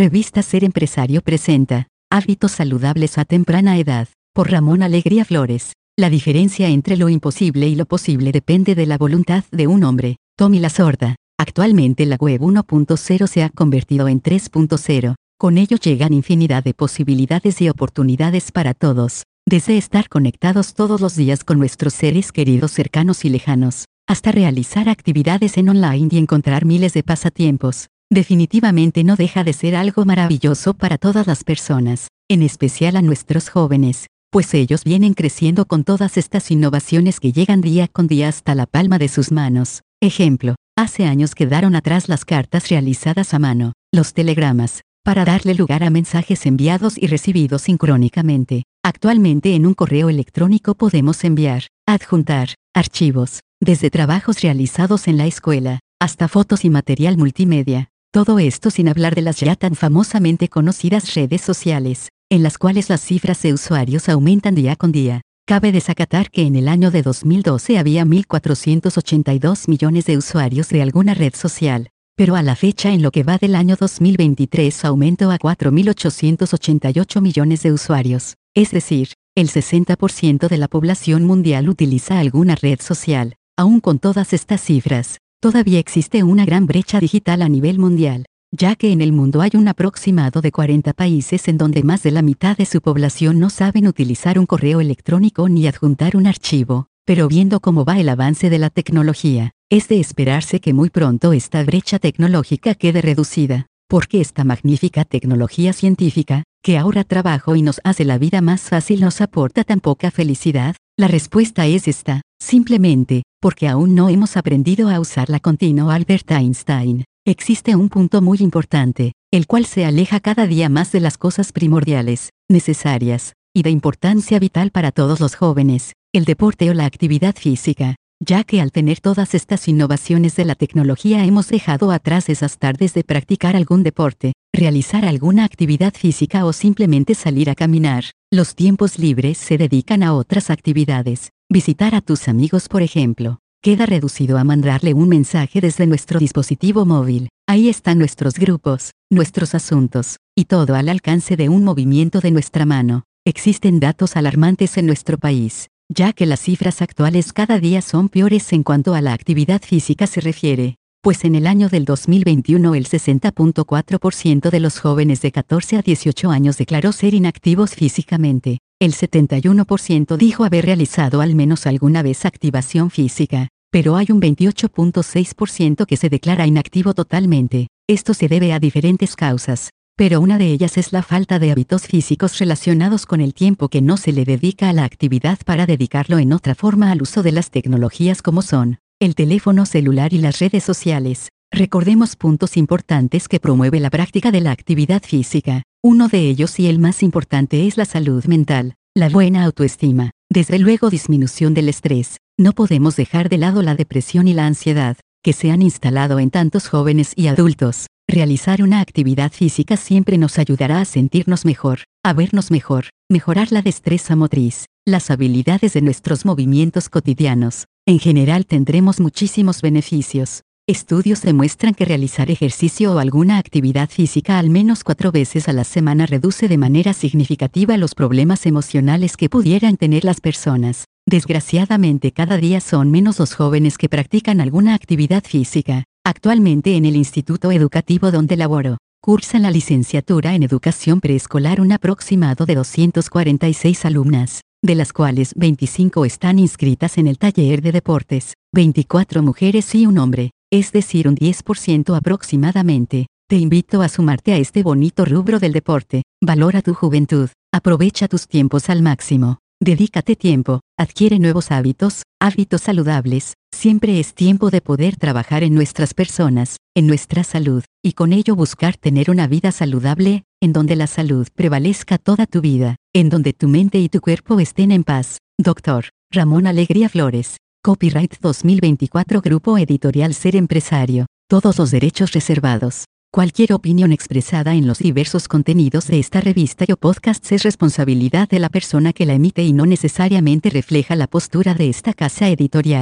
Revista Ser Empresario presenta Hábitos saludables a temprana edad, por Ramón Alegría Flores. La diferencia entre lo imposible y lo posible depende de la voluntad de un hombre. Tommy la sorda. Actualmente la web 1.0 se ha convertido en 3.0. Con ello llegan infinidad de posibilidades y oportunidades para todos. Desde estar conectados todos los días con nuestros seres queridos cercanos y lejanos, hasta realizar actividades en online y encontrar miles de pasatiempos. Definitivamente no deja de ser algo maravilloso para todas las personas, en especial a nuestros jóvenes, pues ellos vienen creciendo con todas estas innovaciones que llegan día con día hasta la palma de sus manos. Ejemplo, hace años quedaron atrás las cartas realizadas a mano, los telegramas, para darle lugar a mensajes enviados y recibidos sincrónicamente. Actualmente en un correo electrónico podemos enviar, adjuntar, archivos, desde trabajos realizados en la escuela, hasta fotos y material multimedia, todo esto sin hablar de las ya tan famosamente conocidas redes sociales, en las cuales las cifras de usuarios aumentan día con día. Cabe desacatar que en el año de 2012 había 1.482 millones de usuarios de alguna red social, pero a la fecha en lo que va del año 2023 aumentó a 4.888 millones de usuarios, es decir, el 60% de la población mundial utiliza alguna red social. Aún con todas estas cifras, Todavía existe una gran brecha digital a nivel mundial, ya que en el mundo hay un aproximado de 40 países en donde más de la mitad de su población no saben utilizar un correo electrónico ni adjuntar un archivo, pero viendo cómo va el avance de la tecnología, es de esperarse que muy pronto esta brecha tecnológica quede reducida, porque esta magnífica tecnología científica, que ahorra trabajo y nos hace la vida más fácil nos aporta tan poca felicidad, la respuesta es esta, simplemente, porque aún no hemos aprendido a usar la continua Albert Einstein. Existe un punto muy importante, el cual se aleja cada día más de las cosas primordiales, necesarias, y de importancia vital para todos los jóvenes, el deporte o la actividad física, ya que al tener todas estas innovaciones de la tecnología hemos dejado atrás esas tardes de practicar algún deporte, realizar alguna actividad física o simplemente salir a caminar. Los tiempos libres se dedican a otras actividades, Visitar a tus amigos, por ejemplo, queda reducido a mandarle un mensaje desde nuestro dispositivo móvil. Ahí están nuestros grupos, nuestros asuntos, y todo al alcance de un movimiento de nuestra mano. Existen datos alarmantes en nuestro país, ya que las cifras actuales cada día son peores en cuanto a la actividad física se refiere, pues en el año del 2021 el 60.4% de los jóvenes de 14 a 18 años declaró ser inactivos físicamente, el 71% dijo haber realizado al menos alguna vez activación física, pero hay un 28.6% que se declara inactivo totalmente. Esto se debe a diferentes causas, pero una de ellas es la falta de hábitos físicos relacionados con el tiempo que no se le dedica a la actividad para dedicarlo en otra forma al uso de las tecnologías como son el teléfono celular y las redes sociales. Recordemos puntos importantes que promueve la práctica de la actividad física. Uno de ellos y el más importante es la salud mental, la buena autoestima, desde luego disminución del estrés. No podemos dejar de lado la depresión y la ansiedad, que se han instalado en tantos jóvenes y adultos. Realizar una actividad física siempre nos ayudará a sentirnos mejor, a vernos mejor, mejorar la destreza motriz, las habilidades de nuestros movimientos cotidianos. En general tendremos muchísimos beneficios. Estudios demuestran que realizar ejercicio o alguna actividad física al menos cuatro veces a la semana reduce de manera significativa los problemas emocionales que pudieran tener las personas. Desgraciadamente cada día son menos los jóvenes que practican alguna actividad física. Actualmente en el instituto educativo donde laboro, cursan la licenciatura en educación preescolar un aproximado de 246 alumnas, de las cuales 25 están inscritas en el taller de deportes, 24 mujeres y un hombre es decir un 10% aproximadamente. Te invito a sumarte a este bonito rubro del deporte, valora tu juventud, aprovecha tus tiempos al máximo, dedícate tiempo, adquiere nuevos hábitos, hábitos saludables, siempre es tiempo de poder trabajar en nuestras personas, en nuestra salud, y con ello buscar tener una vida saludable, en donde la salud prevalezca toda tu vida, en donde tu mente y tu cuerpo estén en paz. Doctor Ramón Alegría Flores. Copyright 2024 Grupo Editorial Ser Empresario. Todos los derechos reservados. Cualquier opinión expresada en los diversos contenidos de esta revista o podcast es responsabilidad de la persona que la emite y no necesariamente refleja la postura de esta casa editorial.